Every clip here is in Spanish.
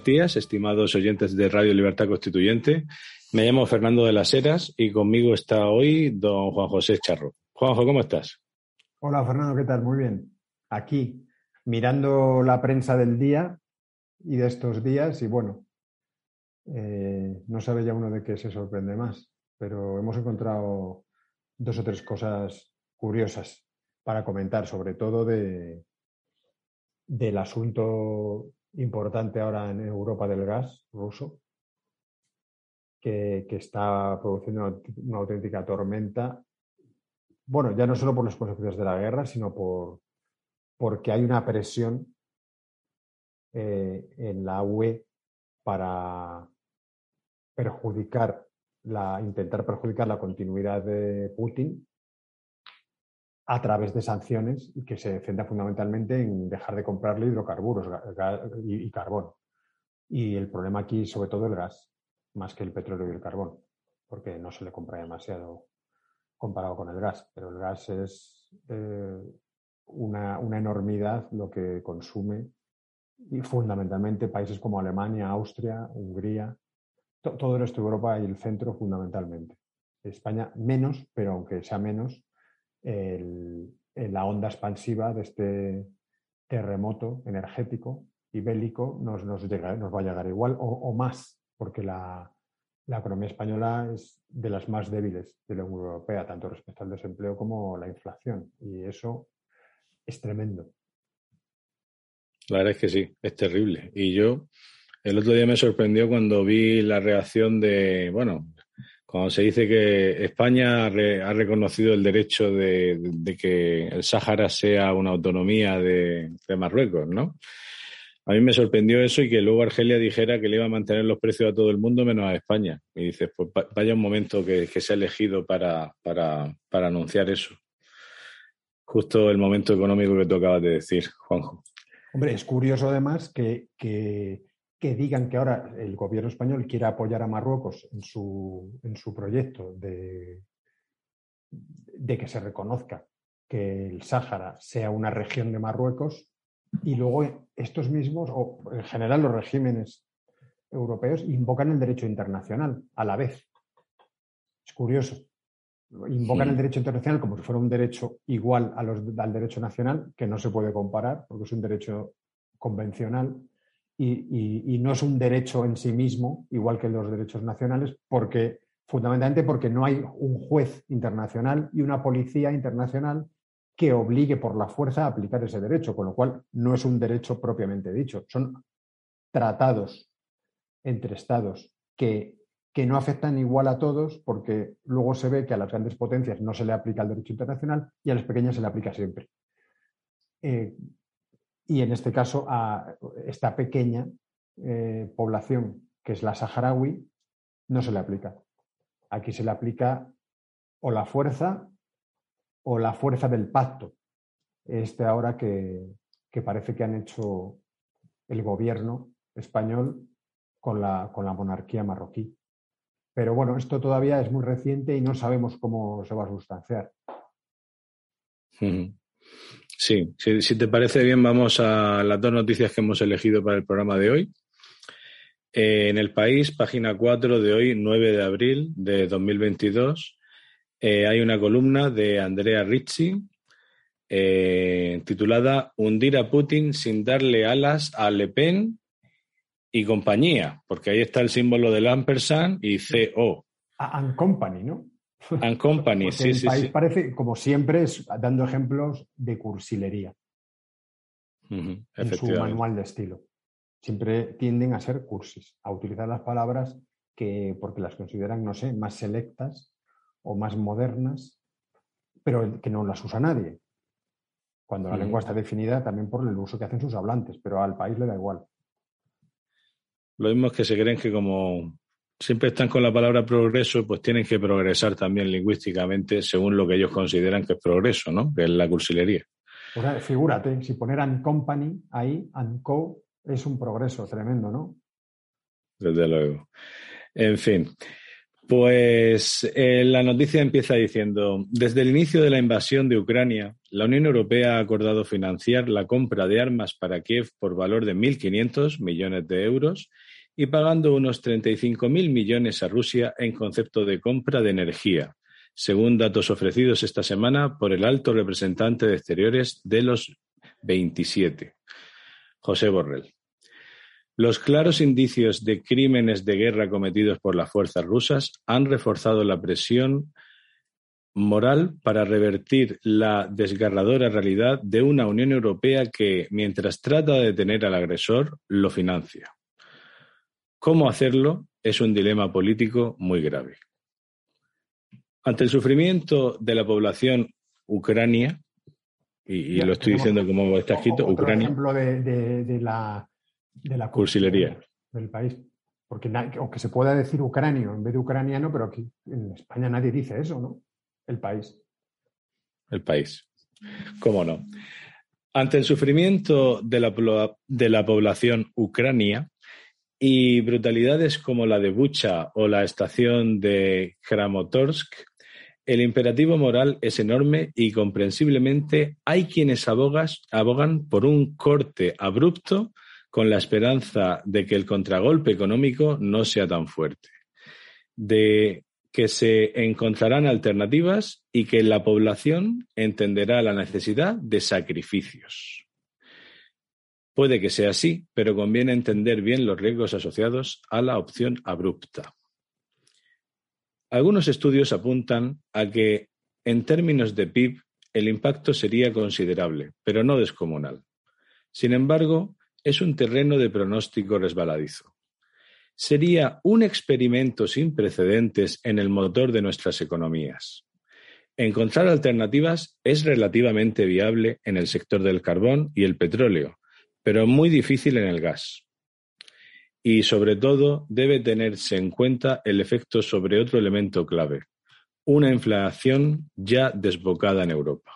buenos días, estimados oyentes de Radio Libertad Constituyente. Me llamo Fernando de las Heras y conmigo está hoy don Juan José Charro. Juanjo, ¿cómo estás? Hola Fernando, ¿qué tal? Muy bien. Aquí, mirando la prensa del día y de estos días y bueno, eh, no sabe ya uno de qué se sorprende más, pero hemos encontrado dos o tres cosas curiosas para comentar, sobre todo de, del asunto importante ahora en Europa del gas ruso, que, está produciendo una, auténtica tormenta. Bueno, ya no solo por las consecuencias de la guerra, sino por, porque hay una presión eh, en la UE para perjudicar la, intentar perjudicar la continuidad de Putin a través de sanciones que se centra fundamentalmente en dejar de comprarle hidrocarburos y, carbón. Y el problema aquí, sobre todo, el gas, más que el petróleo y el carbón, porque no se le compra demasiado comparado con el gas. Pero el gas es eh, una, enormidad lo que consume y fundamentalmente países como Alemania, Austria, Hungría, todo el resto de Europa y el centro fundamentalmente. España menos, pero aunque sea menos, la onda expansiva de este terremoto energético y bélico nos, nos, llega, nos va a llegar igual o, más, porque la, la, economía española es de las más débiles de la Unión Europea, tanto respecto al desempleo como la inflación. Y eso es tremendo. La verdad es que sí, es terrible. Y yo el otro día me sorprendió cuando vi la reacción de, bueno, cuando se dice que España ha reconocido el derecho de, que el Sáhara sea una autonomía de, Marruecos, ¿no? A mí me sorprendió eso y que luego Argelia dijera que le iba a mantener los precios a todo el mundo menos a España. Y dices, pues vaya un momento que, se ha elegido para, para, para, anunciar eso. Justo el momento económico que tú acabas de decir, Juanjo. Hombre, es curioso además que, que que digan que ahora el gobierno español quiere apoyar a Marruecos en su, en su proyecto de, de que se reconozca que el Sáhara sea una región de Marruecos y luego estos mismos, o en general los regímenes europeos, invocan el derecho internacional a la vez. Es curioso. Invocan el derecho internacional como si fuera un derecho igual a los, al derecho nacional, que no se puede comparar porque es un derecho convencional y, no es un derecho en sí mismo, igual que los derechos nacionales, porque fundamentalmente porque no hay un juez internacional y una policía internacional que obligue por la fuerza a aplicar ese derecho, con lo cual no es un derecho propiamente dicho, son tratados entre estados que, que no afectan igual a todos porque luego se ve que a las grandes potencias no se le aplica el derecho internacional y a las pequeñas se le aplica siempre. Eh, y en este caso a esta pequeña eh, población que es la saharaui no se le aplica. Aquí se le aplica o la fuerza o la fuerza del pacto. Este ahora que, parece que han hecho el gobierno español con la, con la monarquía marroquí. Pero bueno, esto todavía es muy reciente y no sabemos cómo se va a sustanciar. Si, te parece bien, vamos a las dos noticias que hemos elegido para el programa de hoy. Eh, en el país, página 4 de hoy, 9 de abril de 2022, eh, hay una columna de Andrea Ricci eh, titulada Hundir a Putin sin darle alas a Le Pen y compañía, porque ahí está el símbolo del ampersand y CO. And Company, ¿no? And Company, sí, sí, país Parece, como siempre, dando ejemplos de cursilería en su manual de estilo. Siempre tienden a ser cursis, a utilizar las palabras que, porque las consideran, no sé, más selectas o más modernas, pero que no las usa nadie. Cuando la lengua está definida también por el uso que hacen sus hablantes, pero al país le da igual. Lo mismo es que se creen que como siempre están con la palabra progreso, pues tienen que progresar también lingüísticamente según lo que ellos consideran que es progreso, ¿no? Que es la cursilería. O sea, figúrate, si poner and company ahí, and co, es un progreso tremendo, ¿no? Desde luego. En fin. Pues eh, la noticia empieza diciendo, desde el inicio de la invasión de Ucrania, la Unión Europea ha acordado financiar la compra de armas para Kiev por valor de 1.500 millones de euros y pagando unos 35.000 millones a Rusia en concepto de compra de energía, según datos ofrecidos esta semana por el alto representante de Exteriores de los 27, José Borrell. Los claros indicios de crímenes de guerra cometidos por las fuerzas rusas han reforzado la presión moral para revertir la desgarradora realidad de una Unión Europea que, mientras trata de detener al agresor, lo financia. ¿Cómo hacerlo? Es un dilema político muy grave. Ante el sufrimiento de la población ucrania, y, lo estoy diciendo como está escrito, Ucrania. ejemplo de la de la cursilería del país. Porque aunque se pueda decir ucranio en vez de ucraniano, pero aquí en España nadie dice eso, ¿no? El país. El país. ¿Cómo no? Ante el sufrimiento de la, de la población ucrania y brutalidades como la de Bucha o la estación de Kramatorsk, el imperativo moral es enorme y comprensiblemente hay quienes abogan por un corte abrupto con la esperanza de que el contragolpe económico no sea tan fuerte, de que se encontrarán alternativas y que la población entenderá la necesidad de sacrificios. Puede que sea así, pero conviene entender bien los riesgos asociados a la opción abrupta. Algunos estudios apuntan a que, en términos de PIB, el impacto sería considerable, pero no descomunal. Sin embargo, es un terreno de pronóstico resbaladizo. Sería un experimento sin precedentes en el motor de nuestras economías. Encontrar alternativas es relativamente viable en el sector del carbón y el petróleo, pero muy difícil en el gas. Y sobre todo debe tenerse en cuenta el efecto sobre otro elemento clave, una inflación ya desbocada en Europa.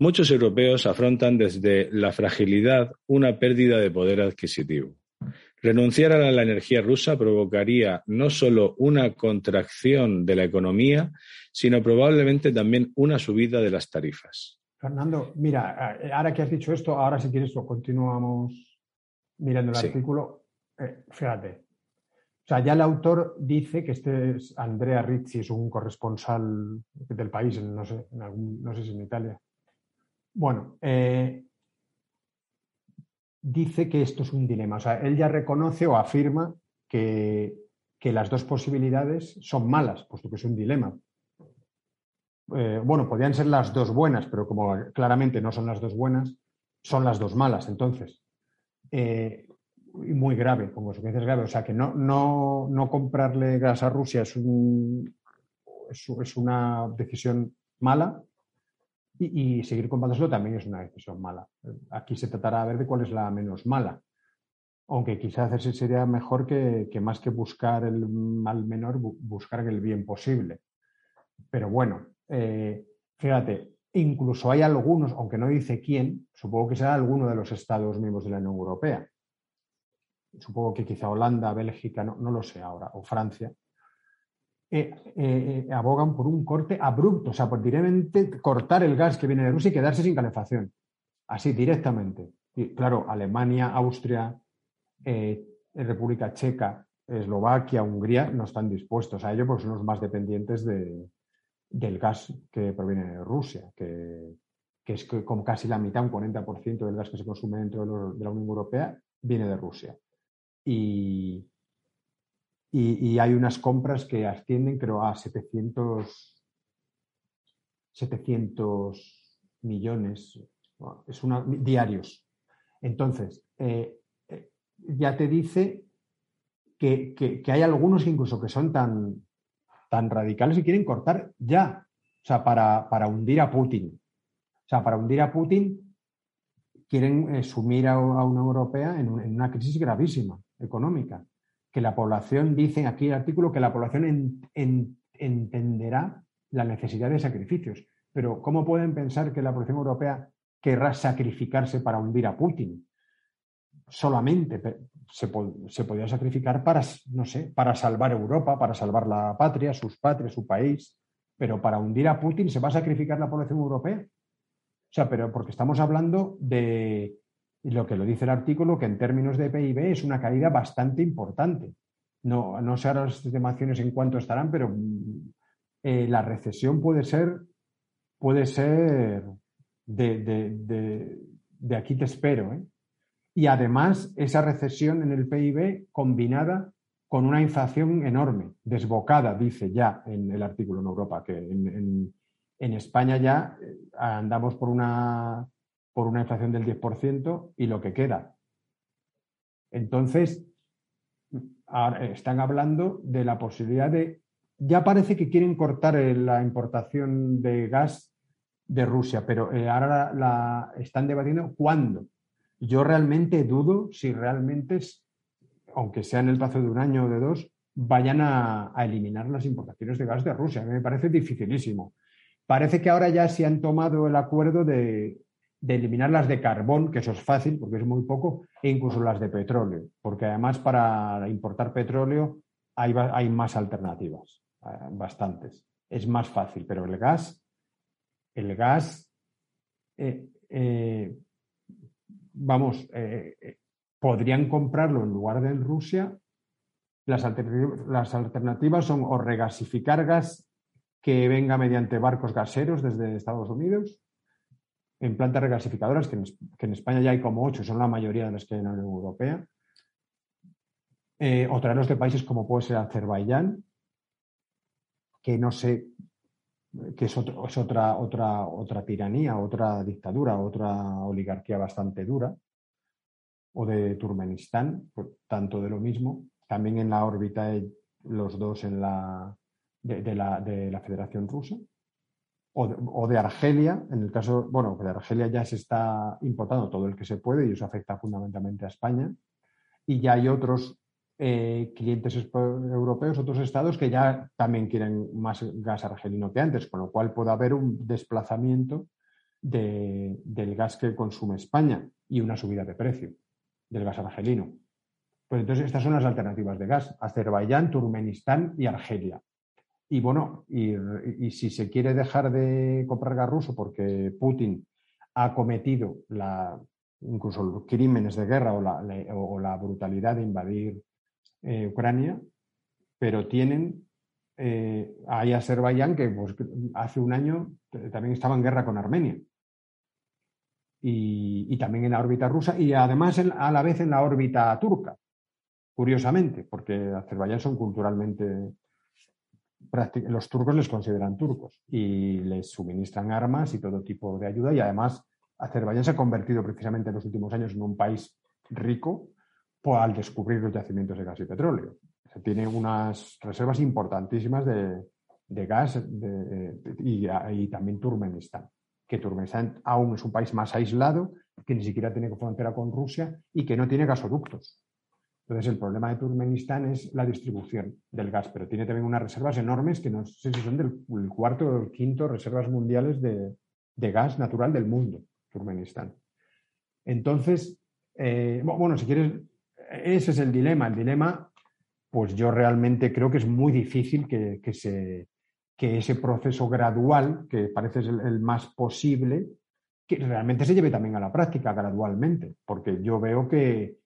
Muchos europeos afrontan desde la fragilidad una pérdida de poder adquisitivo. Renunciar a la energía rusa provocaría no solo una contracción de la economía, sino probablemente también una subida de las tarifas. Fernando, mira, eh, ahora que has dicho esto, ahora si quieres lo continuamos mirando el artículo. Eh, fíjate. O sea, ya el autor dice que este es Andrea Rizzi, es un corresponsal del país, no sé, no sé si en Italia. Bueno, eh, dice que esto es un dilema. O sea, él ya reconoce o afirma que, las dos posibilidades son malas, puesto que es un dilema. Eh, bueno, podrían ser las dos buenas, pero como claramente no son las dos buenas, son las dos malas. Entonces, eh, muy grave, como su es grave. O sea, que no, no, no comprarle gas a Rusia es, un, es una decisión mala, y, seguir comprándoselo también es una decisión mala. Aquí se tratará de ver de cuál es la menos mala. Aunque quizás sería mejor que, más que buscar el mal menor, buscar el bien posible. Pero bueno, eh, fíjate, incluso hay algunos, aunque no dice quién, supongo que será alguno de los Estados miembros de la Unión Europea. Supongo que quizá Holanda, Bélgica, no, lo sé ahora, o Francia, eh, eh, abogan por un corte abrupto, o sea, por directamente cortar el gas que viene de Rusia y quedarse sin calefacción. Así, directamente. Claro, Alemania, Austria, República Checa, Eslovaquia, Hungría no están dispuestos a ello porque son los más dependientes del gas que proviene de Rusia, que, es como casi la mitad, un 40% del gas que se consume dentro de, la Unión Europea, viene de Rusia. Y, y, hay unas compras que ascienden, creo, a 700, 700 millones es una, diarios. Entonces, eh, eh, ya te dice que, hay algunos incluso que son tan, tan radicales y quieren cortar ya, o sea, para, para hundir a Putin. O sea, para hundir a Putin quieren eh, sumir a, una europea en, una crisis gravísima económica que la población, dice aquí el artículo, que la población entenderá la necesidad de sacrificios. Pero ¿cómo pueden pensar que la población europea querrá sacrificarse para hundir a Putin? Solamente se, podía sacrificar para, no sé, para salvar Europa, para salvar la patria, sus patrias, su país, pero para hundir a Putin se va a sacrificar la población europea. O sea, pero porque estamos hablando de lo que lo dice el artículo, que en términos de PIB es una caída bastante importante. No, no sé ahora las estimaciones en cuánto estarán, pero mm, eh, la recesión puede ser, puede ser de, de aquí te espero. ¿eh? Y además, esa recesión en el PIB combinada con una inflación enorme, desbocada, dice ya en el artículo en Europa, que en, España ya eh, andamos por una, por una inflación del 10% y lo que queda. Entonces, están hablando de la posibilidad de, ya parece que quieren cortar la importación de gas de Rusia, pero eh, ahora la, están debatiendo cuándo. Yo realmente dudo si realmente, aunque sea en el plazo de un año o de dos, vayan a, eliminar las importaciones de gas de Rusia. Me parece dificilísimo. Parece que ahora ya se han tomado el acuerdo de, eliminar las de carbón, que eso es fácil porque es muy poco, e incluso las de petróleo, porque además para importar petróleo hay, más alternativas, eh, bastantes. Es más fácil, pero el gas el gas, eh, eh, vamos, eh, podrían comprarlo en lugar de en Rusia. Las, las alternativas son o regasificar gas que venga mediante barcos gaseros desde Estados Unidos, en plantas regasificadoras, que en, España ya hay como ocho, son la mayoría de las que hay en la Unión Europea, o traerlos de países como puede ser Azerbaiyán, que no sé que es, otra, otra, otra tiranía, otra dictadura, otra oligarquía bastante dura, o de Turkmenistán, tanto de lo mismo, también en la órbita los dos en la, de, la, de la Federación Rusa, o de, o de, Argelia, en el caso, bueno, de Argelia ya se está importando todo el que se puede y eso afecta fundamentalmente a España, y ya hay otros eh, clientes europeos, otros estados que ya también quieren más gas argelino que antes, con lo cual puede haber un desplazamiento del gas que consume España y una subida de precio del gas argelino. Pues entonces estas son las alternativas de gas, Azerbaiyán, Turkmenistán y Argelia. Y bueno, y, si se quiere dejar de comprar gas ruso porque Putin ha cometido la, incluso crímenes de guerra o la brutalidad de invadir eh, Ucrania, pero tienen eh, Azerbaiyán que pues, hace un año también estaba en guerra con Armenia. Y, también en la órbita rusa y además a la vez en la órbita turca, curiosamente, porque Azerbaiyán son culturalmente, los turcos les consideran turcos y les suministran armas y todo tipo de ayuda y además Azerbaiyán se ha convertido precisamente en los últimos años en un país rico pues, al descubrir los yacimientos de gas y petróleo. Se tiene unas reservas importantísimas de, gas y, también Turkmenistán, que Turkmenistán aún es un país más aislado, que ni siquiera tiene frontera con Rusia y que no tiene gasoductos. Entonces, el problema de Turkmenistán es la distribución del gas, pero tiene también unas reservas enormes que no sé si son del cuarto o el quinto reservas mundiales de, gas natural del mundo, Turkmenistán. Entonces, eh, bueno, si quieres, ese es el dilema. El dilema, pues yo realmente creo que es muy difícil que, se, ese proceso gradual, que parece el, el, más posible, que realmente se lleve también a la práctica gradualmente, porque yo veo que,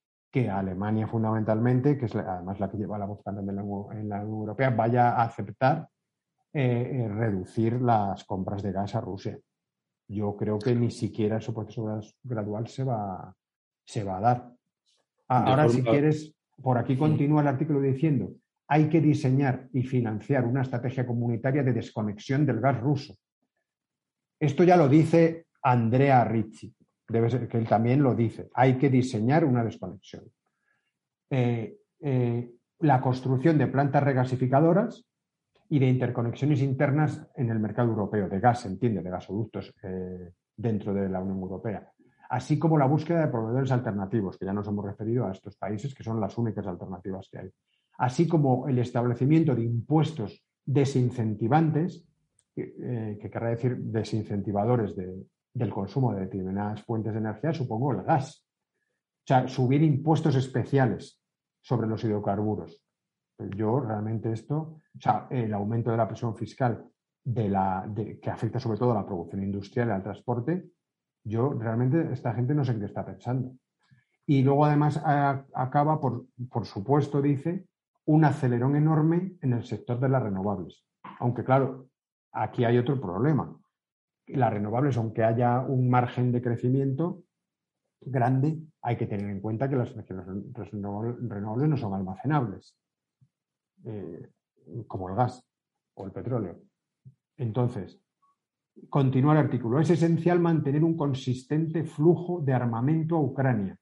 Alemania fundamentalmente, que es además la que lleva la voz cantante en la, Unión Europea, vaya a aceptar eh, eh, reducir las compras de gas a Rusia. Yo creo que ni siquiera ese proceso gradual se va, se va a dar. Ah, ahora, si quieres, por aquí continúa el artículo diciendo, hay que diseñar y financiar una estrategia comunitaria de desconexión del gas ruso. Esto ya lo dice Andrea Ricci, debe ser que él también lo dice. Hay que diseñar una desconexión. Eh, eh, la construcción de plantas regasificadoras y de interconexiones internas en el mercado europeo de gas, se entiende, de gasoductos eh, dentro de la Unión Europea así como la búsqueda de proveedores alternativos, que ya nos hemos referido a estos países, que son las únicas alternativas que hay, así como el establecimiento de impuestos desincentivantes, eh, que querrá decir desincentivadores del consumo de determinadas fuentes de energía, supongo el gas. sea, subir impuestos especiales sobre los hidrocarburos. Pues yo realmente esto, o sea, el aumento de la presión fiscal de la, que afecta sobre todo a la producción industrial y al transporte, yo realmente esta gente no sé qué está pensando. Y luego además acaba, por, por supuesto, dice, un acelerón enorme en el sector de las renovables. Aunque claro, aquí hay otro problema. Las renovables, aunque haya un margen de crecimiento grande, hay que tener en cuenta que las, renovables no son almacenables, eh, como el gas o el petróleo. Entonces, continúa el artículo. Es esencial mantener un consistente flujo de armamento a Ucrania.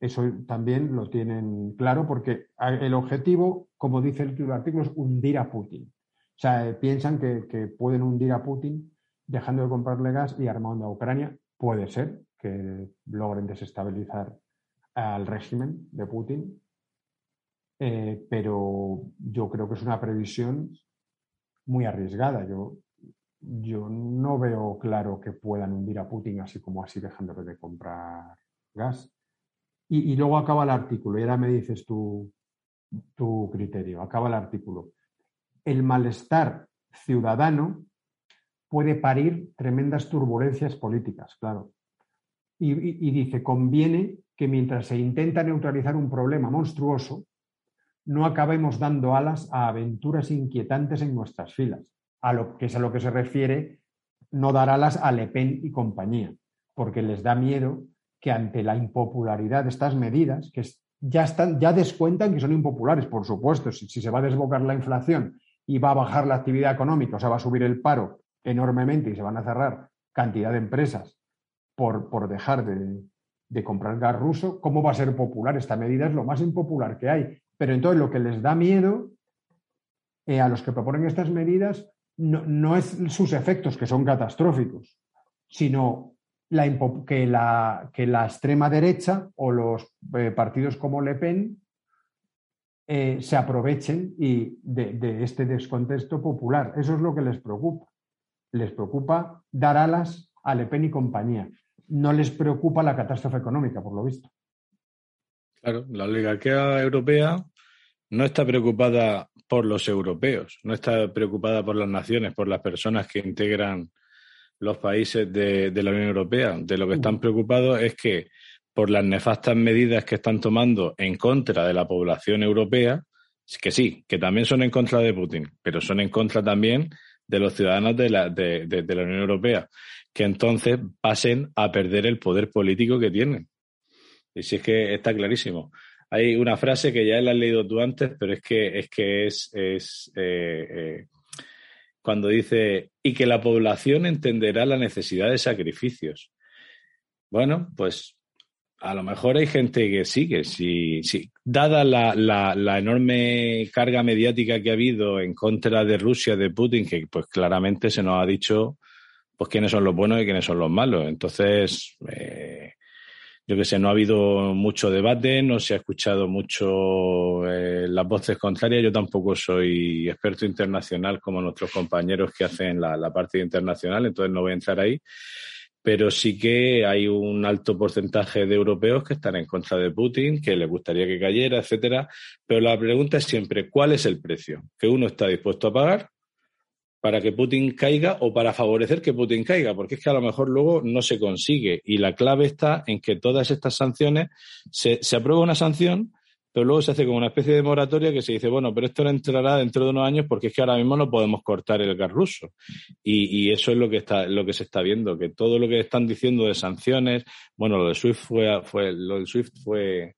Eso también lo tienen claro porque el objetivo, como dice el artículo, es hundir a Putin. O sea, eh, piensan que, pueden hundir a Putin dejando de comprarle gas y armando a Ucrania. Puede ser que logren desestabilizar al régimen de Putin, eh, pero yo creo que es una previsión muy arriesgada. Yo, yo no veo claro que puedan hundir a Putin así como así dejándole de comprar gas. Y, luego acaba el artículo, y ahora me dices tu, tu criterio. Acaba el artículo el malestar ciudadano puede parir tremendas turbulencias políticas, claro. Y, dice, conviene que mientras se intenta neutralizar un problema monstruoso, no acabemos dando alas a aventuras inquietantes en nuestras filas, a lo que es a lo que se refiere no dar alas a Le Pen y compañía, porque les da miedo que ante la impopularidad de estas medidas, que ya, están, ya descuentan que son impopulares, por supuesto, si se va a desbocar la inflación y va a bajar la actividad económica, o sea, va a subir el paro enormemente y se van a cerrar cantidad de empresas por, por dejar de, comprar gas ruso, ¿cómo va a ser popular? Esta medida es lo más impopular que hay. Pero entonces lo que les da miedo eh, a los que proponen estas medidas no, es sus efectos, que son catastróficos, sino que, la, que, la, extrema derecha o los eh, partidos como Le Pen eh, se aprovechen y de, este descontexto popular. Eso es lo que les preocupa. Les preocupa dar alas a Le Pen y compañía. No les preocupa la catástrofe económica, por lo visto. Claro, la oligarquía europea no está preocupada por los europeos, no está preocupada por las naciones, por las personas que integran los países de, de la Unión Europea. De lo que están preocupados es que por las nefastas medidas que están tomando en contra de la población europea, que sí, que también son en contra de Putin, pero son en contra también de los ciudadanos de la, de, la Unión Europea, que entonces pasen a perder el poder político que tienen. Y si es que está clarísimo. Hay una frase que ya la has leído tú antes, pero es que es, que es, es eh, eh, cuando dice, y que la población entenderá la necesidad de sacrificios. Bueno, pues a lo mejor hay gente que sí, que sí, sí. Dada la, la, enorme carga mediática que ha habido en contra de Rusia, de Putin, que pues claramente se nos ha dicho pues quiénes son los buenos y quiénes son los malos. Entonces, eh, yo que sé, no ha habido mucho debate, no se ha escuchado mucho eh, las voces contrarias. Yo tampoco soy experto internacional como nuestros compañeros que hacen la, la parte internacional, entonces no voy a entrar ahí pero sí que hay un alto porcentaje de europeos que están en contra de Putin, que les gustaría que cayera, etcétera. Pero la pregunta es siempre, ¿cuál es el precio que uno está dispuesto a pagar para que Putin caiga o para favorecer que Putin caiga? Porque es que a lo mejor luego no se consigue. Y la clave está en que todas estas sanciones, se, se aprueba una sanción, pero luego se hace como una especie de moratoria que se dice, bueno, pero esto no entrará dentro de unos años porque es que ahora mismo no podemos cortar el gas ruso. Y, eso es lo que está, lo que se está viendo, que todo lo que están diciendo de sanciones, bueno, lo de SWIFT fue, fue lo del SWIFT fue,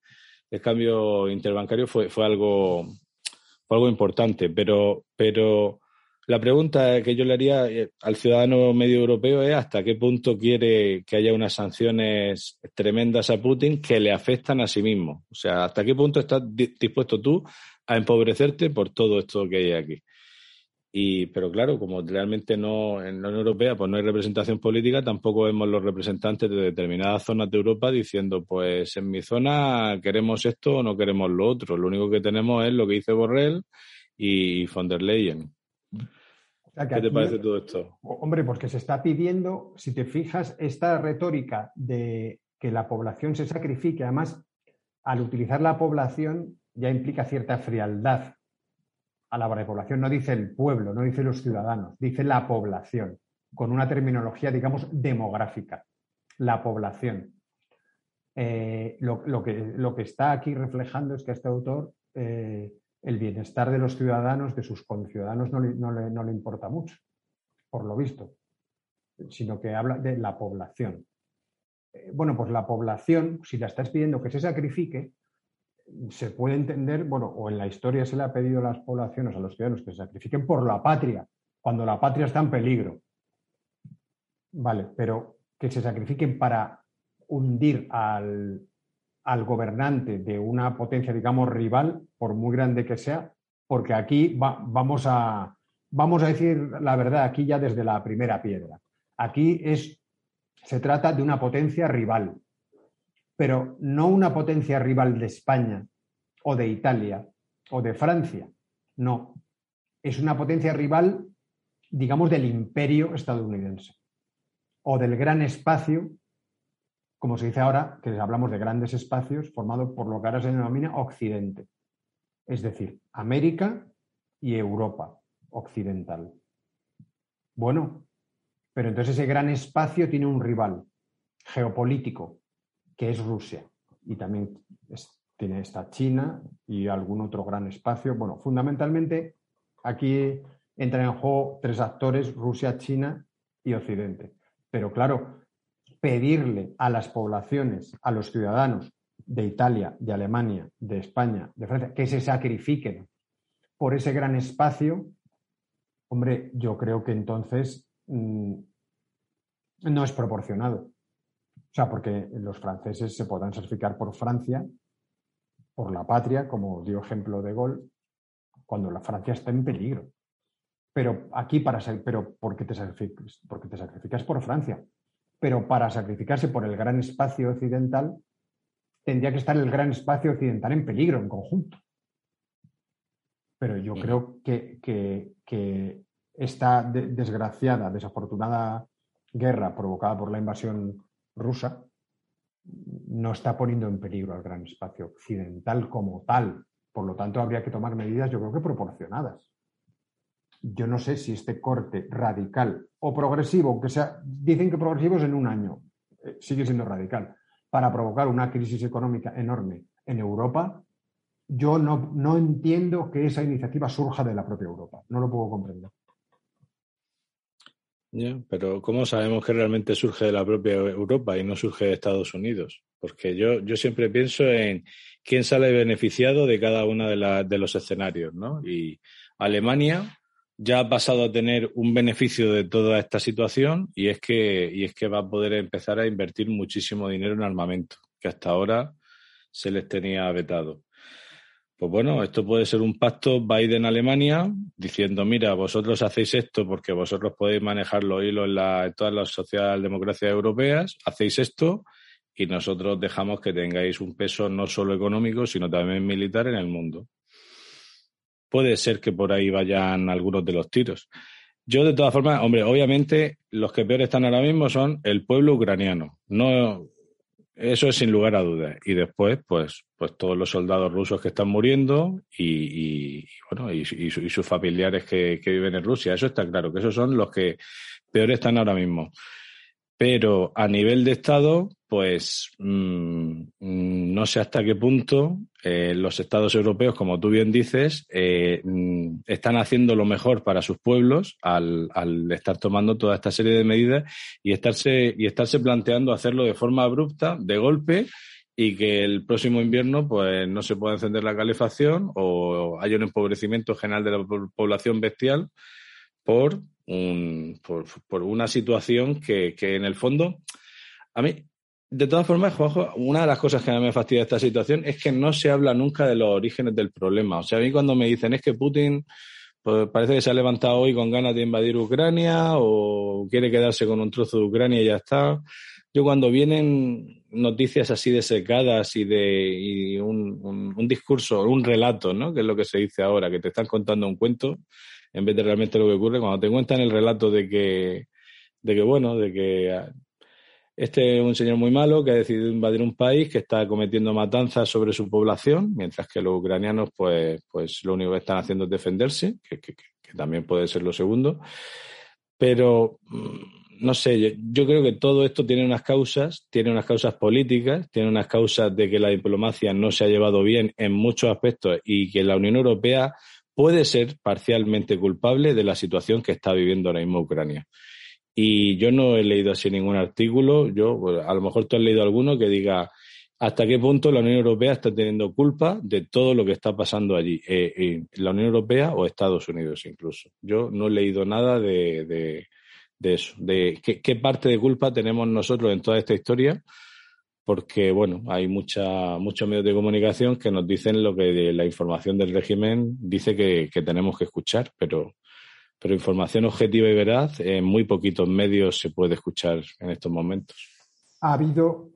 el cambio interbancario fue, fue algo, fue algo importante, pero, pero la pregunta que yo le haría eh, al ciudadano medio europeo es hasta qué punto quiere que haya unas sanciones tremendas a Putin que le afectan a sí mismo. O sea, hasta qué punto estás dispuesto tú a empobrecerte por todo esto que hay aquí. Y, pero claro, como realmente no en la Unión Europea pues no hay representación política, tampoco vemos los representantes de determinadas zonas de Europa diciendo, pues en mi zona queremos esto o no queremos lo otro. Lo único que tenemos es lo que dice Borrell y von der Leyen. ¿Qué te parece todo esto? Hombre, porque se está pidiendo, si te fijas, esta retórica de que la población se sacrifique. Además, al utilizar la población ya implica cierta frialdad a la hora de población. No dice el pueblo, no dice los ciudadanos, dice la población, con una terminología, digamos, demográfica. La población. Eh, lo, que, lo, que, está aquí reflejando es que este autor eh, el bienestar de los ciudadanos, de sus conciudadanos, no no le importa mucho, por lo visto, sino que habla de la población. Eh, bueno, pues la población, si la estás pidiendo que se sacrifique, se puede entender, bueno, o en la historia se le ha pedido a las poblaciones, a los ciudadanos, que se sacrifiquen por la patria, cuando la patria está en peligro. Vale, pero que se sacrifiquen para hundir al, gobernante de una potencia, digamos, rival, por muy grande que sea, porque aquí vamos, a, vamos a decir la verdad, aquí ya desde la primera piedra. Aquí es se trata de una potencia rival, pero no una potencia rival de España o de Italia o de Francia, no. Es una potencia rival, digamos, del imperio estadounidense o del gran espacio, como se dice ahora, que hablamos de grandes espacios formados por lo que ahora se denomina Occidente, es decir, América y Europa occidental. Bueno, pero entonces ese gran espacio tiene un rival geopolítico, que es Rusia. Y también tiene esta China y algún otro gran espacio. Bueno, fundamentalmente aquí entran en juego tres actores, Rusia, China y Occidente. Pero claro, pedirle a las poblaciones, a los ciudadanos de Italia, de Alemania, de España, de Francia, que se sacrifiquen por ese gran espacio, hombre, yo creo que entonces Mm, no es proporcionado. O sea, porque los franceses se podrán sacrificar por Francia, por la patria, como dio ejemplo de Gaulle, cuando la Francia está en peligro. Pero aquí, para, pero porque te, sacrificas, porque te sacrificas por Francia. Pero para sacrificarse por el gran espacio occidental, tendría que estar el gran espacio occidental en peligro en conjunto. Pero yo creo que, que esta desgraciada, desafortunada guerra provocada por la invasión rusa no está poniendo en peligro al gran espacio occidental como tal. Por lo tanto, habría que tomar medidas, yo creo que proporcionadas. Yo no sé si este corte radical o progresivo, aunque sea, dicen que progresivo es en un año, eh, sigue siendo radical, para provocar una crisis económica enorme en Europa, yo no, no entiendo que esa iniciativa surja de la propia Europa. No lo puedo comprender pero ¿cómo sabemos que realmente surge de la propia Europa y no surge de Estados Unidos? Porque yo, yo siempre pienso en quién sale beneficiado de cada uno de, de los escenarios, ¿no? Y Alemania ya ha pasado a tener un beneficio de toda esta situación y es que, y es que va a poder empezar a invertir muchísimo dinero en armamento, que hasta ahora se les tenía vetado. Pues bueno, esto puede ser un pacto Biden-Alemania diciendo, mira, vosotros hacéis esto porque vosotros podéis manejar los hilos en, todas las socialdemocracias europeas, hacéis esto y nosotros dejamos que tengáis un peso no solo económico, sino también militar en el mundo. Puede ser que por ahí vayan algunos de los tiros. Yo, de todas formas, hombre, obviamente los que peor están ahora mismo son el pueblo ucraniano. No, eso es sin lugar a dudas. Y después, pues, pues todos los soldados rusos que están muriendo y, bueno, y, sus familiares que, que, viven en Rusia. Eso está claro, que esos son los que peor están ahora mismo. Pero a nivel de Estado, pues mm, mm, no sé hasta qué punto eh, los Estados europeos, como tú bien dices, eh, mm, están haciendo lo mejor para sus pueblos al, al, estar tomando toda esta serie de medidas y estarse, y estarse planteando hacerlo de forma abrupta, de golpe, y que el próximo invierno pues no se pueda encender la calefacción o haya un empobrecimiento general de la población bestial por por, una situación que, en el fondo, a mí, de todas formas, Juanjo, una de las cosas que a mí me fastidia esta situación es que no se habla nunca de los orígenes del problema. O sea, a mí cuando me dicen es que Putin pues, parece que se ha levantado hoy con ganas de invadir Ucrania o quiere quedarse con un trozo de Ucrania y ya está. Yo cuando vienen noticias así de secadas y de un, un, un, discurso, un relato, ¿no? Que es lo que se dice ahora, que te están contando un cuento, en vez de realmente lo que ocurre, cuando te cuentan el relato de que, de que bueno, de que Este es un señor muy malo que ha decidido invadir un país que está cometiendo matanzas sobre su población, mientras que los ucranianos, pues, pues lo único que están haciendo es defenderse, que, también puede ser lo segundo. Pero mm, no sé, yo, creo que todo esto tiene unas causas, tiene unas causas políticas, tiene unas causas de que la diplomacia no se ha llevado bien en muchos aspectos y que la Unión Europea puede ser parcialmente culpable de la situación que está viviendo ahora mismo Ucrania. Y yo no he leído así ningún artículo, yo, pues, a lo mejor tú has leído alguno que diga hasta qué punto la Unión Europea está teniendo culpa de todo lo que está pasando allí, eh, en la Unión Europea o Estados Unidos incluso. Yo no he leído nada de, de, de eso, de qué, parte de culpa tenemos nosotros en toda esta historia, porque bueno, hay mucha, muchos medios de comunicación que nos dicen lo que la información del régimen dice que, tenemos que escuchar, pero pero información objetiva y veraz en muy poquitos medios se puede escuchar en estos momentos. Ha habido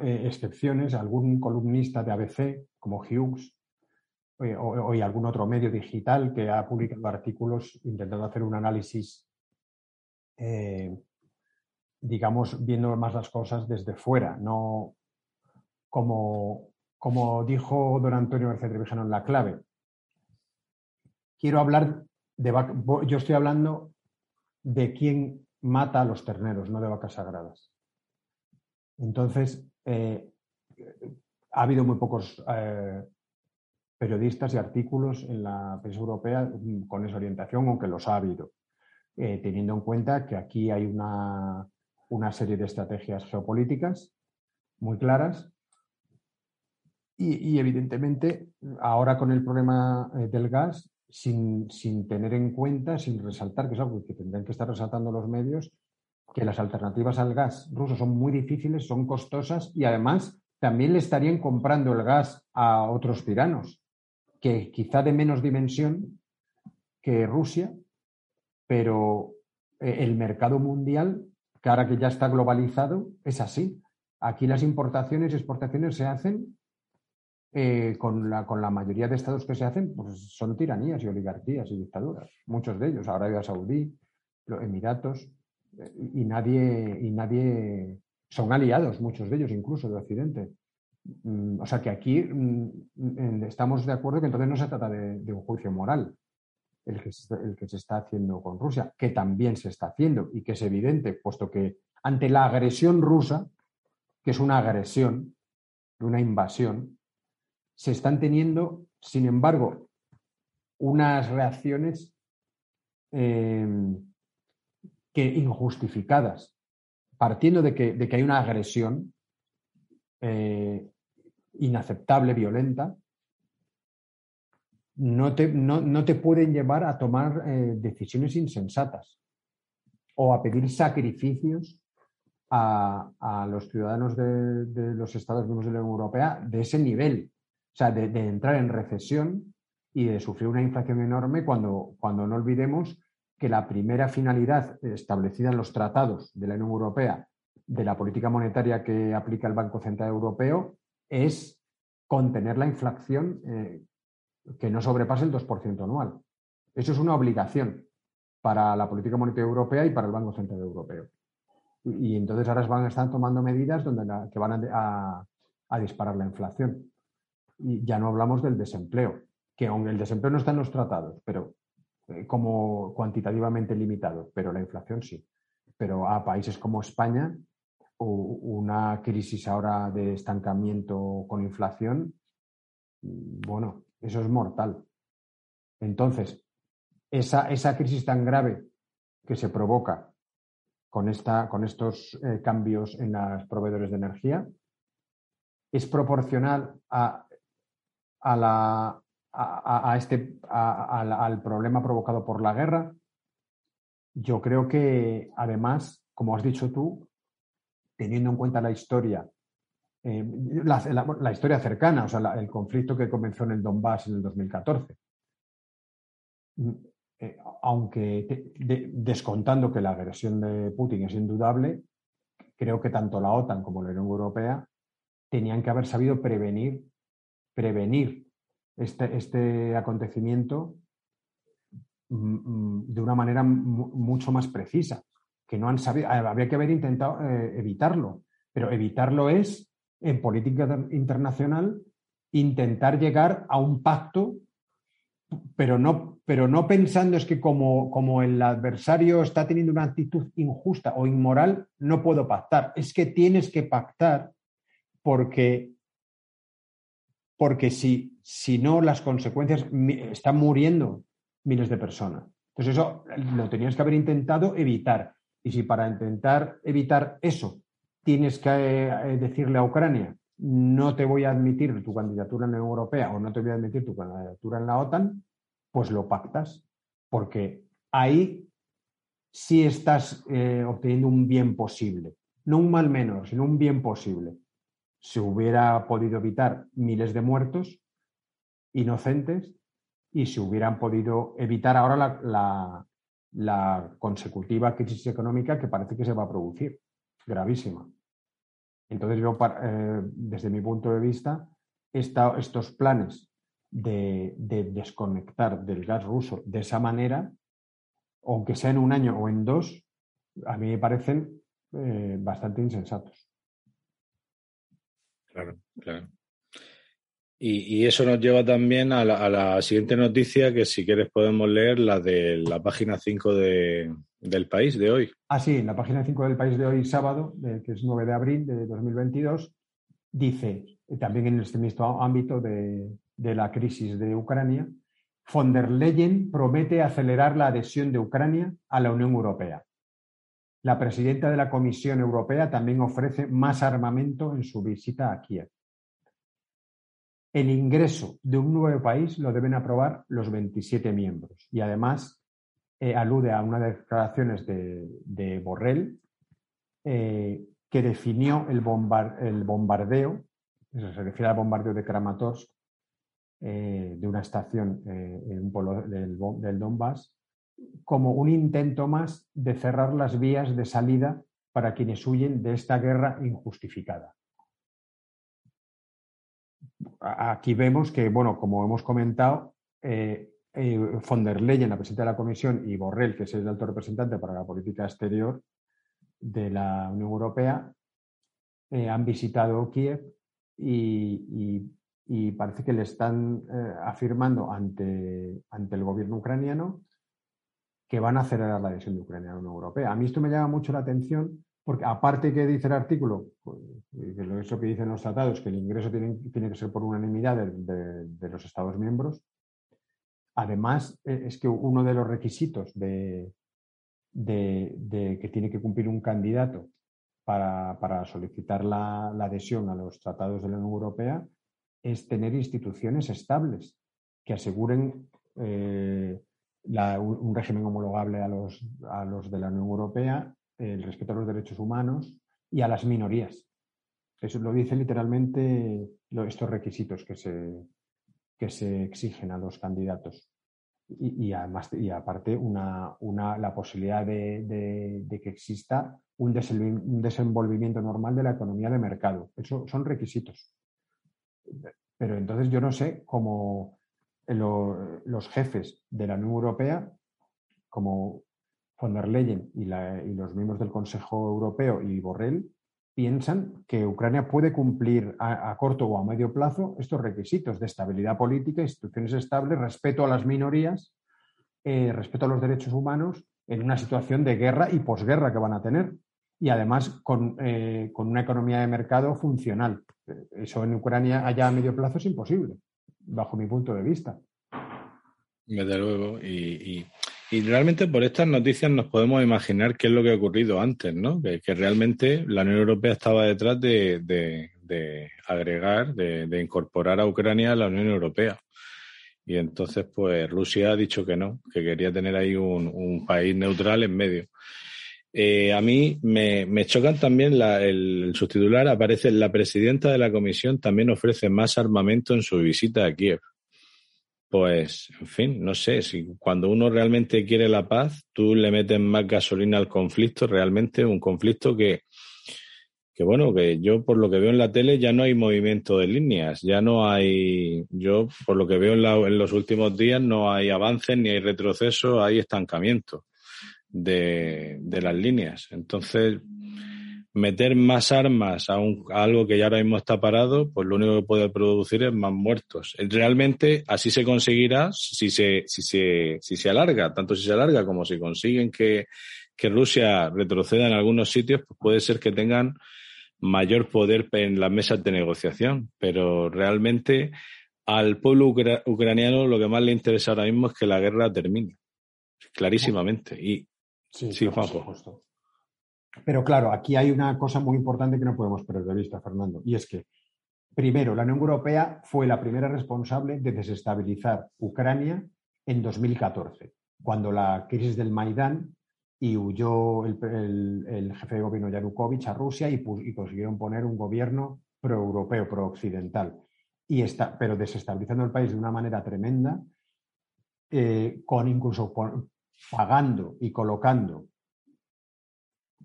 eh, excepciones, algún columnista de ABC, como Hughes, eh, o, algún otro medio digital que ha publicado artículos intentando hacer un análisis, eh, digamos, viendo más las cosas desde fuera, no como, como dijo don Antonio García Trevijano en la clave. Quiero hablar de vaca, yo estoy hablando de quién mata a los terneros, no de vacas sagradas. Entonces, eh, ha habido muy pocos eh, periodistas y artículos en la prensa europea con esa orientación, aunque los ha habido, eh, teniendo en cuenta que aquí hay una, una, serie de estrategias geopolíticas muy claras. Y, evidentemente, ahora con el problema del gas, sin, sin, tener en cuenta, sin resaltar, que es algo que tendrían que estar resaltando los medios, que las alternativas al gas ruso son muy difíciles, son costosas y además también le estarían comprando el gas a otros tiranos, que quizá de menos dimensión que Rusia, pero eh, el mercado mundial, que ahora que ya está globalizado, es así. Aquí las importaciones y exportaciones se hacen eh, con, la, con, la, mayoría de estados que se hacen, pues son tiranías y oligarquías y dictaduras. Muchos de ellos, Arabia Saudí, los Emiratos, eh, y nadie, y nadie son aliados, muchos de ellos incluso de Occidente. Mm, o sea que aquí mm, estamos de acuerdo que entonces no se trata de un juicio moral el que, se está haciendo con Rusia, que también se está haciendo y que es evidente, puesto que ante la agresión rusa, que es una agresión, una invasión, se están teniendo, sin embargo, unas reacciones eh, que injustificadas, partiendo de que, de que, hay una agresión eh, inaceptable, violenta, no te, no, no te, pueden llevar a tomar eh, decisiones insensatas o a pedir sacrificios a, a los ciudadanos de, de, los Estados miembros de la Unión Europea de ese nivel. O sea, de, entrar en recesión y de sufrir una inflación enorme cuando, cuando no olvidemos que la primera finalidad establecida en los tratados de la Unión Europea de la política monetaria que aplica el Banco Central Europeo es contener la inflación eh, que no sobrepase el 2% anual. Eso es una obligación para la política monetaria europea y para el Banco Central Europeo. Y, entonces ahora van a estar tomando medidas donde que van a disparar la inflación y ya no hablamos del desempleo, que aunque el desempleo no está en los tratados, pero eh, como cuantitativamente limitado, pero la inflación sí. Pero a países como España, una crisis ahora de estancamiento con inflación, mm, bueno, eso es mortal. Entonces, esa, esa crisis tan grave que se provoca con, esta, con estos eh, cambios en los proveedores de energía es proporcional a a la, a, este, al problema provocado por la guerra. Yo creo que, además, como has dicho tú, teniendo en cuenta la historia, eh, la, historia cercana, o sea, el conflicto que comenzó en el Donbass en el 2014, eh, aunque descontando que la agresión de Putin es indudable, creo que tanto la OTAN como la Unión Europea tenían que haber sabido prevenir prevenir este, este acontecimiento mm, mm, de una manera mucho más precisa. que no han sabido, habría que haber intentado eh, evitarlo, pero evitarlo es, en política internacional, intentar llegar a un pacto, pero no, pero no pensando es que como, como el adversario está teniendo una actitud injusta o inmoral, no puedo pactar. Es que tienes que pactar porque, porque si, si no, las consecuencias están muriendo miles de personas. Entonces eso lo tenías que haber intentado evitar. Y si para intentar evitar eso tienes que eh, decirle a Ucrania, no te voy a admitir tu candidatura en la Unión Europea o no te voy a admitir tu candidatura en la OTAN, pues lo pactas, porque ahí sí estás eh, obteniendo un bien posible, no un mal menor, sino un bien posible. Se hubiera podido evitar miles de muertos inocentes y se hubieran podido evitar ahora la, la, consecutiva crisis económica que parece que se va a producir, gravísima. Entonces yo, eh, desde mi punto de vista, estos planes de, desconectar del gas ruso de esa manera, aunque sea en un año o en dos, a mí me parecen eh, bastante insensatos. Claro, claro. Y, eso nos lleva también a la, siguiente noticia, que si quieres podemos leer la de la página 5 del país de hoy. Ah, sí, en la página 5 del país de hoy, sábado, que es 9 de abril de 2022, dice, también en este mismo ámbito de, de la crisis de Ucrania, von der Leyen promete acelerar la adhesión de Ucrania a la Unión Europea. La presidenta de la Comisión Europea también ofrece más armamento en su visita a Kiev el ingreso de un nuevo país lo deben aprobar los 27 miembros. Y además eh, alude a unas declaraciones de, Borrell eh, que definió el, bombardeo, se refiere al bombardeo de Kramatorsk, eh, de una estación en un pueblo del, del Donbass, como un intento más de cerrar las vías de salida para quienes huyen de esta guerra injustificada. Aquí vemos que, bueno, como hemos comentado, eh, von der Leyen, la presidenta de la Comisión, y Borrell, que es el alto representante para la política exterior de la Unión Europea, eh, han visitado Kiev y, parece que le están afirmando ante, ante el gobierno ucraniano que van a acelerar la adhesión de Ucrania a la Unión Europea. A mí esto me llama mucho la atención porque aparte que dice el artículo, pues, eso que dicen los tratados, que el ingreso tiene, que ser por unanimidad de, los Estados miembros, además e, es que uno de los requisitos de, que tiene que cumplir un candidato para, solicitar la, adhesión a los tratados de la Unión Europea es tener instituciones estables que aseguren eh, un régimen homologable a los, a los de la Unión Europea el respeto a los derechos humanos y a las minorías. Eso lo dicen literalmente estos requisitos que se, que se exigen a los candidatos. Y, además, y aparte, una, la posibilidad de, que exista un, desenvolvimiento normal de la economía de mercado. Eso son requisitos. Pero entonces yo no sé cómo los jefes de la Unión Europea, como von der Leyen y, los miembros del Consejo Europeo y Borrell piensan que Ucrania puede cumplir a, corto o a medio plazo estos requisitos de estabilidad política, instituciones estables, respeto a las minorías, eh, respeto a los derechos humanos en una situación de guerra y posguerra que van a tener. Y además con, eh, una economía de mercado funcional. Eso en Ucrania allá a medio plazo es imposible, bajo mi punto de vista. Desde luego. y realmente por estas noticias nos podemos imaginar qué es lo que ha ocurrido antes, ¿no? Que, realmente la Unión Europea estaba detrás de, agregar, de, incorporar a Ucrania a la Unión Europea. Y entonces, pues Rusia ha dicho que no, que quería tener ahí un, país neutral en medio. Eh, a mí me, chocan también el, el subtitular, aparece la presidenta de la comisión también ofrece más armamento en su visita a Kiev pues, en fin, no sé, si cuando uno realmente quiere la paz, tú le metes más gasolina al conflicto, realmente un conflicto que, que bueno, que yo por lo que veo en la tele ya no hay movimiento de líneas, ya no hay, yo por lo que veo en, los últimos días no hay avances ni hay retroceso, hay estancamiento. de, de las líneas. Entonces, meter más armas a, un, algo que ya ahora mismo está parado, pues lo único que puede producir es más muertos. Realmente así se conseguirá si se, si se, si se alarga, tanto si se alarga como si consiguen que, que Rusia retroceda en algunos sitios, pues puede ser que tengan mayor poder en las mesas de negociación. Pero realmente al pueblo ucraniano lo que más le interesa ahora mismo es que la guerra termine, clarísimamente. Y sí, sí Juanjo. Pero claro, aquí hay una cosa muy importante que no podemos perder de vista, Fernando, y es que, primero, la Unión Europea fue la primera responsable de desestabilizar Ucrania en 2014, cuando la crisis del Maidán y huyó el, jefe de gobierno Yanukovych a Rusia y, consiguieron poner un gobierno pro-europeo, pro-occidental. Y está, pero desestabilizando el país de una manera tremenda, eh, con incluso pagando y colocando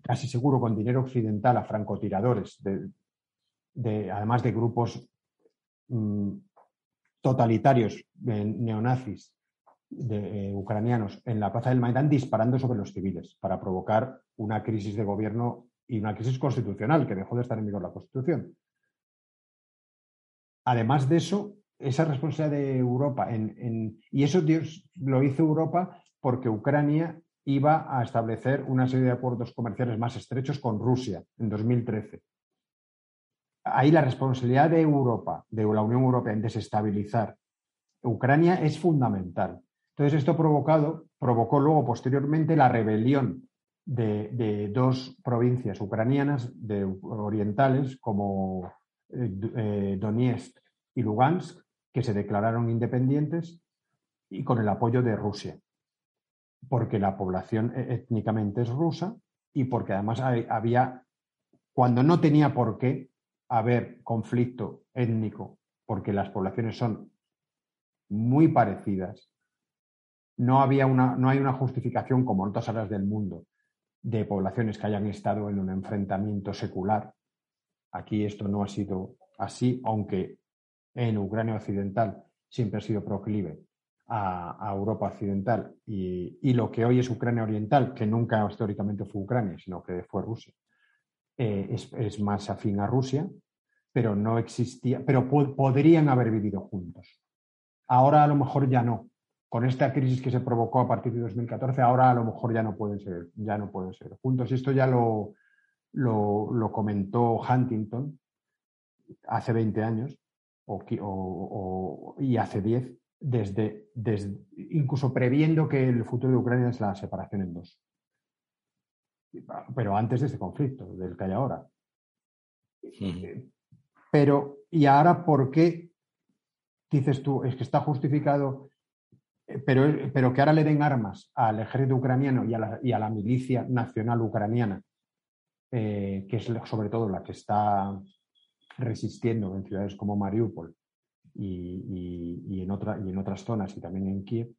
casi seguro con dinero occidental a francotiradores, de, además de grupos mm, totalitarios eh, neonazis eh, ucranianos en la plaza del Maidán disparando sobre los civiles para provocar una crisis de gobierno y una crisis constitucional que dejó de estar en vigor la Constitución. Además de eso, esa responsabilidad de Europa, y eso Dios lo hizo Europa porque Ucrania iba a establecer una serie de acuerdos comerciales más estrechos con Rusia en 2013. Ahí la responsabilidad de Europa, de la Unión Europea, en desestabilizar Ucrania es fundamental. Entonces, esto provocado, provocó luego posteriormente la rebelión de, dos provincias ucranianas de, orientales como eh, eh, Donetsk y Lugansk, que se declararon independientes y con el apoyo de Rusia porque la población e-, étnicamente es rusa y porque además había, cuando no tenía por qué haber conflicto étnico, porque las poblaciones son muy parecidas, no, había una, no hay una justificación, como en otras áreas del mundo, de poblaciones que hayan estado en un enfrentamiento secular. Aquí esto no ha sido así, aunque en Ucrania Occidental siempre ha sido proclive a, Europa Occidental y, lo que hoy es Ucrania Oriental, que nunca históricamente fue Ucrania, sino que fue Rusia, eh, es, más afín a Rusia, pero no existía, pero podrían haber vivido juntos. Ahora a lo mejor ya no. Con esta crisis que se provocó a partir de 2014, ahora a lo mejor ya no pueden ser, ya no pueden ser juntos. Y esto ya lo, lo, comentó Huntington hace 20 años o, y hace 10 desde, incluso previendo que el futuro de Ucrania es la separación en dos. Pero antes de este conflicto, del que hay ahora. Pero, ¿y ahora por qué dices tú? Es que está justificado, eh, pero, pero que ahora le den armas al ejército ucraniano y a la, y a la milicia nacional ucraniana, eh, que es sobre todo la que está resistiendo en ciudades como Mariupol, y, en otra, y en otras zonas y también en Kiev,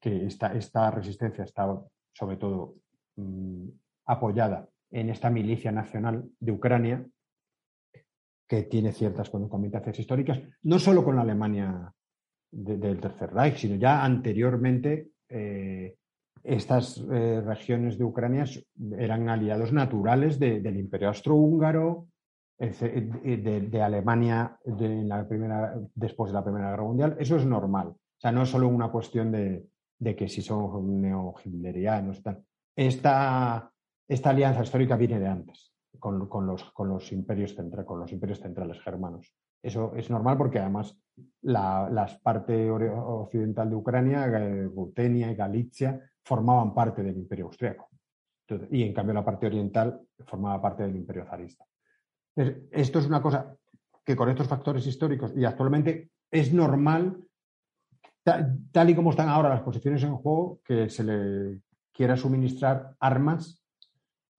que esta, esta resistencia está sobre todo mm, apoyada en esta milicia nacional de Ucrania, que tiene ciertas concomitantes históricas, no solo con la Alemania del Tercer Reich, sino ya anteriormente eh, estas eh, regiones de Ucrania eran aliados naturales del Imperio Austrohúngaro, de, Alemania la primera, después de la Primera Guerra Mundial, eso es normal. O sea, no es solo una cuestión de, que si son neo-hitlerianos. Esta, esta alianza histórica viene de antes, con, los, con, los imperios con los imperios centrales germanos. Eso es normal porque además la, parte occidental de Ucrania, Rutenia y Galicia, formaban parte del imperio austriaco. y en cambio la parte oriental formaba parte del imperio zarista. Esto es una cosa que con estos factores históricos y actualmente es normal, tal y como están ahora las posiciones en juego, que se le quiera suministrar armas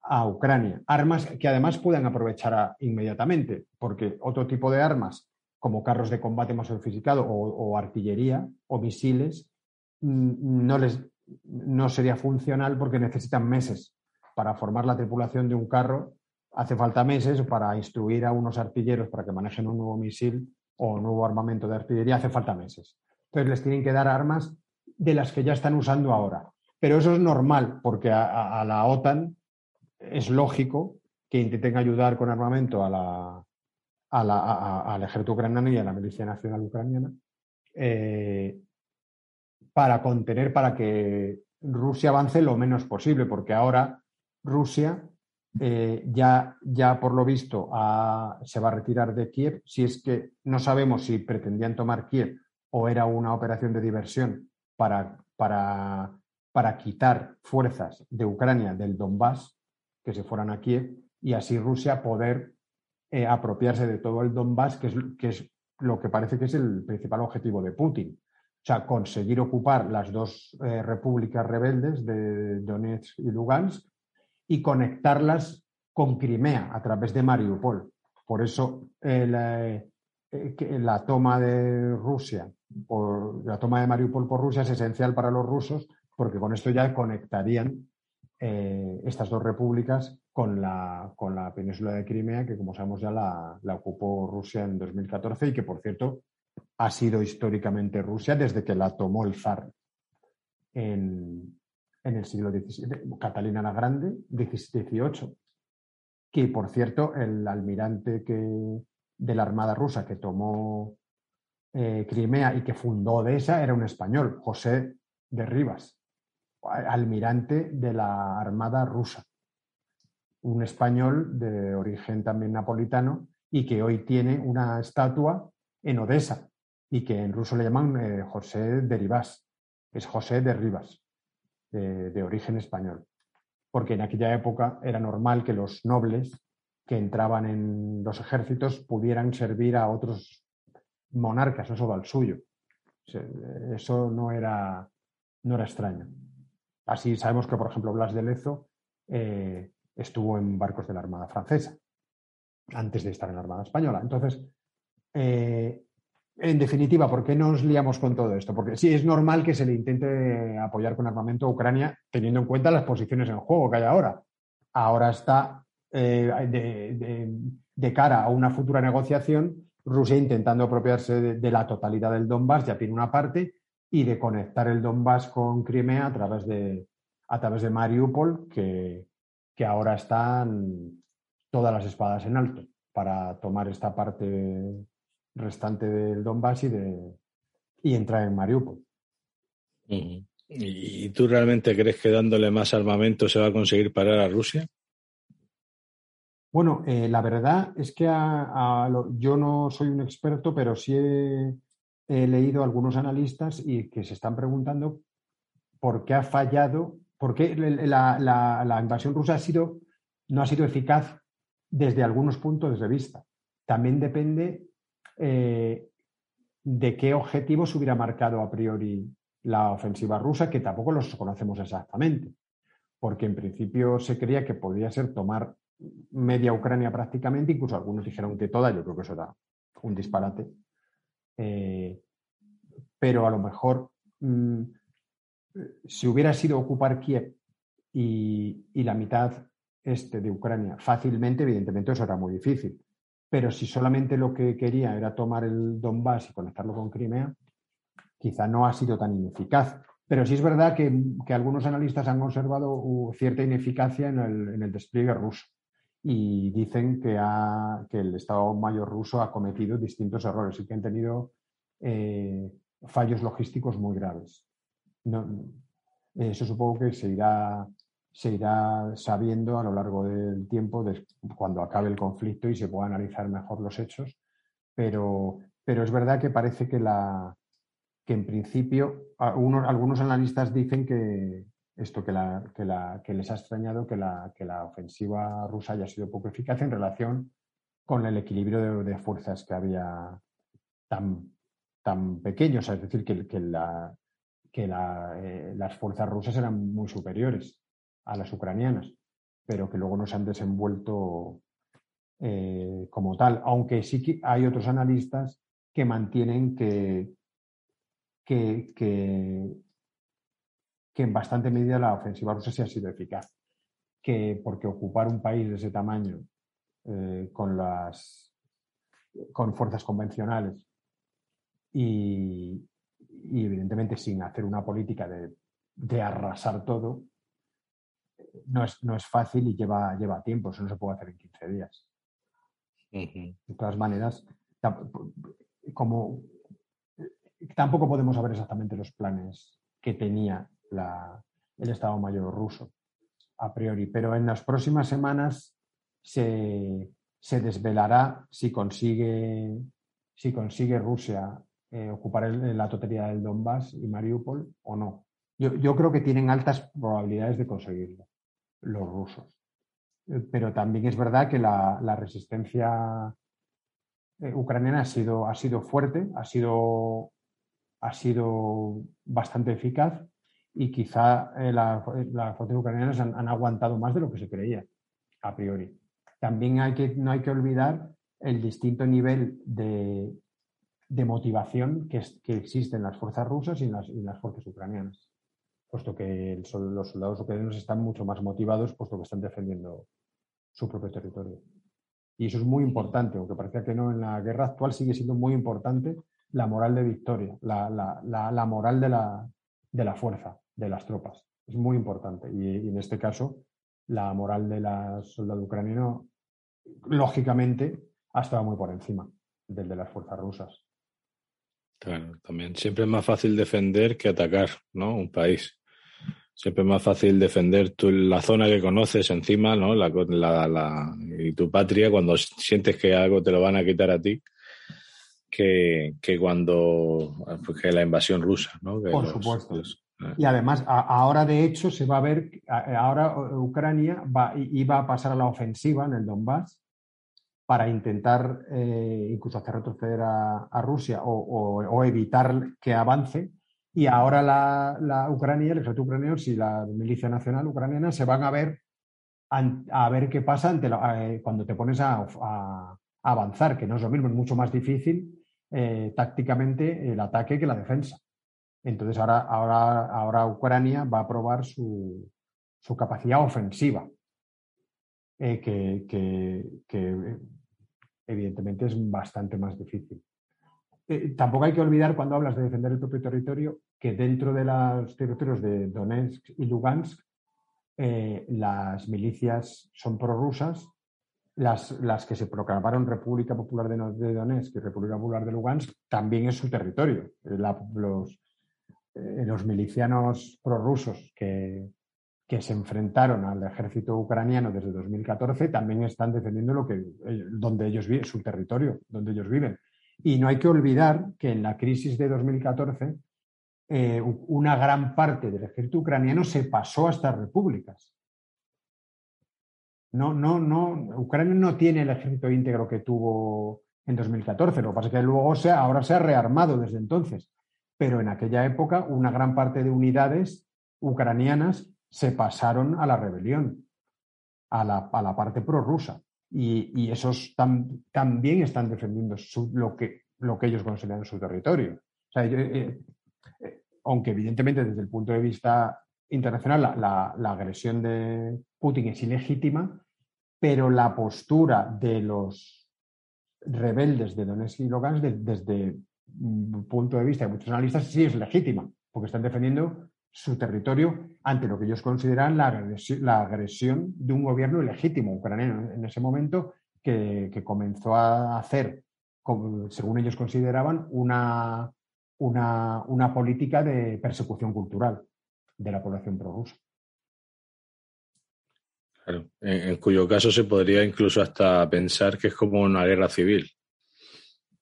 a Ucrania. Armas que además puedan aprovechar inmediatamente, porque otro tipo de armas, como carros de combate más sofisticado o, o artillería o misiles, mm, no, les, no sería funcional porque necesitan meses para formar la tripulación de un carro hace falta meses para instruir a unos artilleros para que manejen un nuevo misil o un nuevo armamento de artillería, hace falta meses. Entonces les tienen que dar armas de las que ya están usando ahora. Pero eso es normal, porque a, la OTAN es lógico que intenten ayudar con armamento a la, al ejército ucraniano y a la milicia nacional ucraniana eh, para contener, para que Rusia avance lo menos posible, porque ahora Rusia eh, ya, ya por lo visto se va a retirar de Kiev. Si es que no sabemos si pretendían tomar Kiev o era una operación de diversión para, para, para quitar fuerzas de Ucrania del Donbass que se fueran a Kiev y así Rusia poder eh, apropiarse de todo el Donbass, que es, que es lo que parece que es el principal objetivo de Putin. O sea, conseguir ocupar las dos eh, repúblicas rebeldes de Donetsk y Lugansk y conectarlas con Crimea a través de Mariupol. Por eso eh, la, toma de Rusia, por, la toma de Mariupol por Rusia es esencial para los rusos porque con esto ya conectarían estas dos repúblicas con la, con la península de Crimea, que como sabemos ya la, ocupó Rusia en 2014 y que, por cierto, ha sido históricamente Rusia desde que la tomó el zar el siglo XVII, Catalina la Grande, XVIII, que, por cierto, el almirante que, de la Armada rusa que tomó eh, Crimea y que fundó Odessa era un español, José de Rivas, almirante de la Armada rusa. Un español de origen también napolitano y que hoy tiene una estatua en Odessa y que en ruso le llaman eh, José de Rivas. Es José de Rivas, de, origen español. Porque en aquella época era normal que los nobles que entraban en los ejércitos pudieran servir a otros monarcas, no solo al suyo. Eso no era, no era extraño. Así sabemos que, por ejemplo, Blas de Lezo eh, estuvo en barcos de la Armada Francesa, antes de estar en la Armada Española. Entonces, eh, en definitiva, ¿por qué nos liamos con todo esto? Porque sí, es normal que se le intente apoyar con armamento a Ucrania teniendo en cuenta las posiciones en juego que hay ahora. Ahora está eh, de, cara a una futura negociación, Rusia intentando apropiarse de, la totalidad del Donbass, ya tiene una parte, y de conectar el Donbass con Crimea a través de, a través de Mariupol, que, que ahora están todas las espadas en alto para tomar esta parte restante del Donbass y, de, y entrar en Mariupol. ¿Y tú realmente crees que dándole más armamento se va a conseguir parar a Rusia? Bueno, eh, la verdad es que yo no soy un experto, pero sí he, leído a algunos analistas y que se están preguntando por qué ha fallado porque la, invasión rusa ha sido, no ha sido eficaz desde algunos puntos de vista. También depende eh, de qué objetivos hubiera marcado a priori la ofensiva rusa, que tampoco los conocemos exactamente, porque en principio se creía que podía ser tomar media Ucrania prácticamente, incluso algunos dijeron que toda, yo creo que eso era un disparate. Eh, pero a lo mejor mm, si hubiera sido ocupar Kiev y, la mitad este de Ucrania fácilmente, evidentemente eso era muy difícil. Pero si solamente lo que quería era tomar el Donbass y conectarlo con Crimea, quizá no ha sido tan ineficaz. Pero sí es verdad que, algunos analistas han observado cierta ineficacia en el, despliegue ruso y dicen que, el Estado Mayor ruso ha cometido distintos errores y que han tenido eh, fallos logísticos muy graves no, eso supongo que se irá, se irá sabiendo a lo largo del tiempo, cuando acabe el conflicto y se pueda analizar mejor los hechos, pero, pero es verdad que parece que, la, que en principio algunos, analistas dicen que esto que, la, que, la, que les ha extrañado que la, que la ofensiva rusa haya sido poco eficaz en relación con el equilibrio de, fuerzas que había tan, tan pequeño, es decir, que, que la, que eh, las fuerzas rusas eran muy superiores a las ucranianas, pero que luego no se han desenvuelto eh, como tal, aunque sí que hay otros analistas que mantienen que, que, que, en bastante medida la ofensiva rusa sí ha sido eficaz, que porque ocupar un país de ese tamaño eh, con las con fuerzas convencionales y, y evidentemente sin hacer una política de de arrasar todo, no es, no es fácil y lleva, lleva tiempo, eso no se puede hacer en 15 días. De todas maneras, como tampoco podemos saber exactamente los planes que tenía el Estado Mayor ruso a priori, pero en las próximas semanas se, desvelará si consigue, si consigue Rusia eh, ocupar la totalidad del Donbass y Mariupol o no. Yo, creo que tienen altas probabilidades de conseguirlo los rusos. Eh, pero también es verdad que la, resistencia eh, ucraniana ha sido, ha sido fuerte, ha sido, ha sido bastante eficaz y quizá eh, las fuerzas ucranianas han, aguantado más de lo que se creía a priori. También hay que, no hay que olvidar el distinto nivel de, motivación que, que, existe en las fuerzas rusas y en las, fuerzas ucranianas, puesto que los soldados ucranianos están mucho más motivados, puesto que están defendiendo su propio territorio. Y eso es muy importante, aunque parecía que no, en la guerra actual sigue siendo muy importante la moral de victoria, la, moral de la, de la fuerza de las tropas. Es muy importante. Y, en este caso, la moral de la soldado ucraniano, lógicamente, ha estado muy por encima del de las fuerzas rusas. Claro, también siempre es más fácil defender que atacar, ¿no? Un país. Siempre es más fácil defender tu, la zona que conoces encima, ¿no? La, la, y tu patria cuando sientes que algo te lo van a quitar a ti que, que cuando pues, que la invasión rusa, ¿no? Por supuesto. Y además, ahora de hecho se va a ver, ahora Ucrania va, iba a pasar a la ofensiva en el Donbass para intentar eh, incluso hacer retroceder a, Rusia o, evitar que avance. Y ahora la, Ucrania, el ejército ucraniano y la milicia nacional ucraniana se van a ver a, ver qué pasa ante eh, cuando te pones a, avanzar, que no es lo mismo, es mucho más difícil eh, tácticamente el ataque que la defensa. Entonces ahora, ahora, ahora Ucrania va a probar su, capacidad ofensiva, eh, que, evidentemente es bastante más difícil. Eh, tampoco hay que olvidar cuando hablas de defender el propio territorio que dentro de los territorios de Donetsk y Lugansk eh, las milicias son prorrusas, las, las que se proclamaron República Popular de, Donetsk y República Popular de Lugansk también es su territorio. los, eh, los milicianos prorrusos que, que se enfrentaron al ejército ucraniano desde 2014 también están defendiendo lo que, donde ellos viven, su territorio, donde ellos viven. Y no hay que olvidar que en la crisis de 2014 eh, una gran parte del ejército ucraniano se pasó a estas repúblicas. No, no, no, Ucrania no tiene el ejército íntegro que tuvo en 2014. Lo que pasa es que luego ahora se ha rearmado desde entonces pero en aquella época una gran parte de unidades ucranianas se pasaron a la rebelión, a la, parte prorrusa. Y, y esos también están defendiendo lo, que, lo que ellos consideran su territorio. Eh, eh, aunque evidentemente desde el punto de vista internacional la, agresión de Putin es ilegítima, pero la postura de los rebeldes de Donetsk y Lugansk desde punto de vista de muchos analistas sí es legítima, porque están defendiendo su territorio ante lo que ellos consideran la agresión, de un gobierno ilegítimo ucraniano en ese momento que, comenzó a hacer, según ellos consideraban, una, una, política de persecución cultural de la población prorrusa. Claro, en, cuyo caso se podría incluso hasta pensar que es como una guerra civil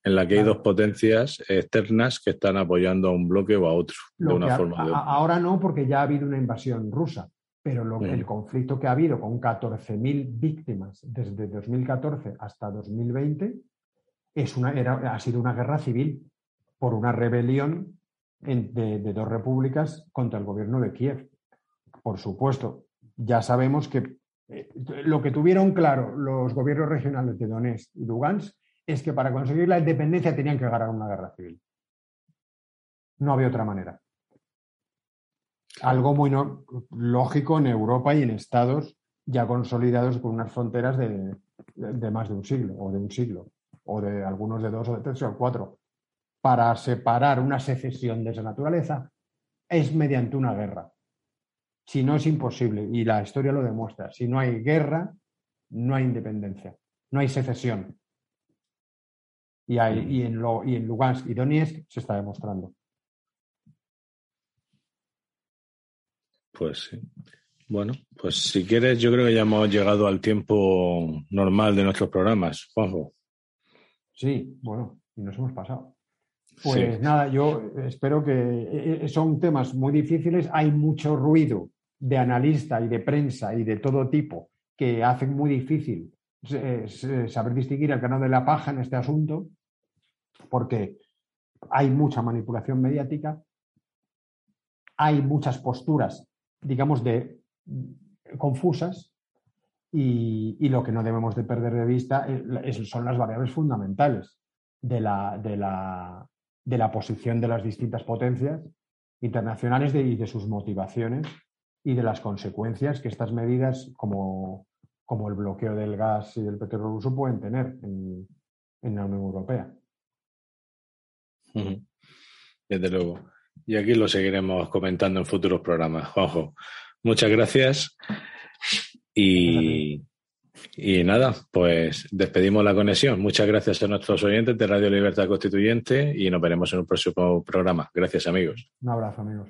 en la que hay dos potencias externas que están apoyando a un bloque o a otro, de una forma o de otra. Ahora no, porque ya ha habido una invasión rusa, pero lo, el conflicto que ha habido con 14.000 víctimas desde 2014 hasta 2020 es una, ha sido una guerra civil por una rebelión de, dos repúblicas contra el gobierno de Kiev. Por supuesto, ya sabemos que eh, lo que tuvieron claro los gobiernos regionales de Donetsk y Lugansk es que para conseguir la independencia tenían que ganar una guerra civil. No había otra manera. Algo muy lógico en Europa y en estados ya consolidados con unas fronteras de, más de un siglo, o de un siglo, o de algunos de dos o de tres o cuatro. Para separar una secesión de esa naturaleza es mediante una guerra. Si no es imposible, y la historia lo demuestra, si no hay guerra, no hay independencia, no hay secesión. Y, hay, en, lo, y en Lugansk y Donetsk se está demostrando. Pues sí. Bueno, pues si quieres, yo creo que ya hemos llegado al tiempo normal de nuestros programas, Juanjo. Sí, bueno, y nos hemos pasado. Pues nada, yo espero que eh, eh, son temas muy difíciles, hay mucho ruido de analista y de prensa y de todo tipo que hacen muy difícil eh, saber distinguir el canal de la paja en este asunto, porque hay mucha manipulación mediática, hay muchas posturas, digamos, de confusas y, lo que no debemos de perder de vista son las variables fundamentales de la, de la, de la posición de las distintas potencias internacionales y de sus motivaciones y de las consecuencias que estas medidas, como, como el bloqueo del gas y del petróleo ruso, pueden tener en, la Unión Europea. Desde luego. Y aquí lo seguiremos comentando en futuros programas. Juanjo, muchas gracias. Y, y nada, pues despedimos la conexión. Muchas gracias a nuestros oyentes de Radio Libertad Constituyente y nos veremos en un próximo programa. Gracias, amigos. Un abrazo, amigos.